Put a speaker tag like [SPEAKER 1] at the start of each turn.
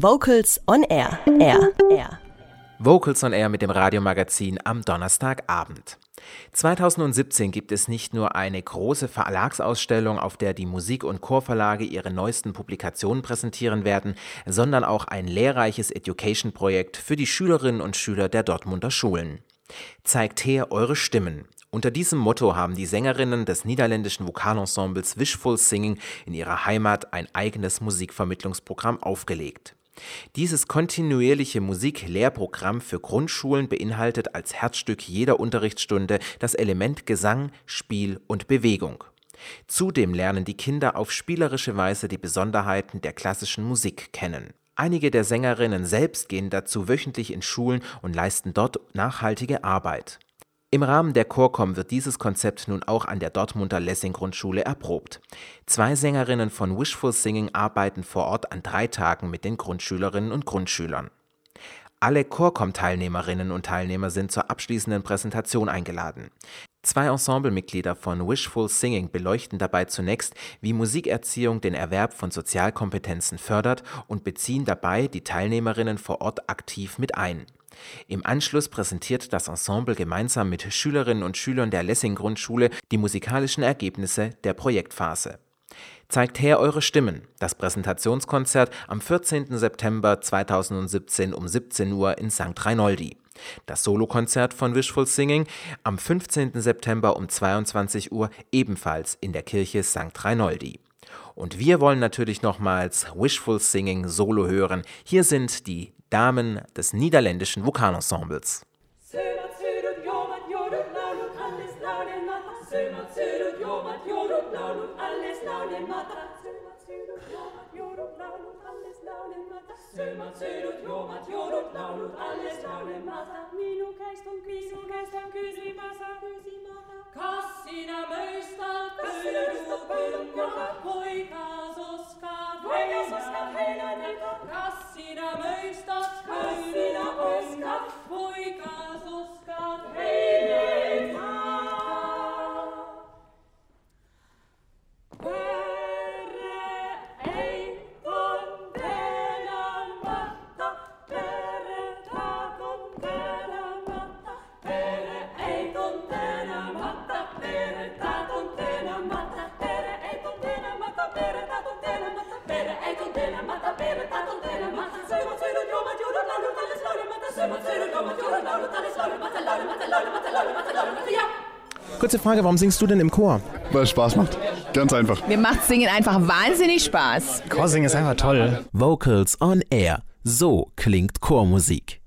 [SPEAKER 1] Vocals on Air. Air. Air.
[SPEAKER 2] Vocals on Air mit dem Radiomagazin am Donnerstagabend. 2017 gibt es nicht nur eine große Verlagsausstellung, auf der die Musik- und Chorverlage ihre neuesten Publikationen präsentieren werden, sondern auch ein lehrreiches Education-Projekt für die Schülerinnen und Schüler der Dortmunder Schulen. Zeigt her eure Stimmen. Unter diesem Motto haben die Sängerinnen des niederländischen Vokalensembles Wishful Singing in ihrer Heimat ein eigenes Musikvermittlungsprogramm aufgelegt. Dieses kontinuierliche Musiklehrprogramm für Grundschulen beinhaltet als Herzstück jeder Unterrichtsstunde das Element Gesang, Spiel und Bewegung. Zudem lernen die Kinder auf spielerische Weise die Besonderheiten der klassischen Musik kennen. Einige der Sängerinnen selbst gehen dazu wöchentlich in Schulen und leisten dort nachhaltige Arbeit. Im Rahmen der Chorcom wird dieses Konzept nun auch an der Dortmunder Lessing-Grundschule erprobt. Zwei Sängerinnen von Wishful Singing arbeiten vor Ort an drei Tagen mit den Grundschülerinnen und Grundschülern. Alle Chorcom-Teilnehmerinnen und Teilnehmer sind zur abschließenden Präsentation eingeladen. Zwei Ensemblemitglieder von Wishful Singing beleuchten dabei zunächst, wie Musikerziehung den Erwerb von Sozialkompetenzen fördert und beziehen dabei die Teilnehmerinnen vor Ort aktiv mit ein. Im Anschluss präsentiert das Ensemble gemeinsam mit Schülerinnen und Schülern der Lessing-Grundschule die musikalischen Ergebnisse der Projektphase. Zeigt her eure Stimmen. Das Präsentationskonzert am 14. September 2017 um 17 Uhr in St. Reinoldi. Das Solokonzert von Wishful Singing am 15. September um 22 Uhr ebenfalls in der Kirche St. Reinoldi. Und wir wollen natürlich nochmals Wishful Singing Solo hören. Hier sind die Damen des niederländischen Vokalensembles.
[SPEAKER 3] Kassina möistat pöydukkunga, poika soskat
[SPEAKER 4] Kurze Frage, warum singst du denn im Chor?
[SPEAKER 5] Weil es Spaß macht. Ganz einfach.
[SPEAKER 6] Mir macht Singen einfach wahnsinnig Spaß.
[SPEAKER 4] Chorsingen ist einfach toll.
[SPEAKER 2] Vocals on Air. So klingt Chormusik.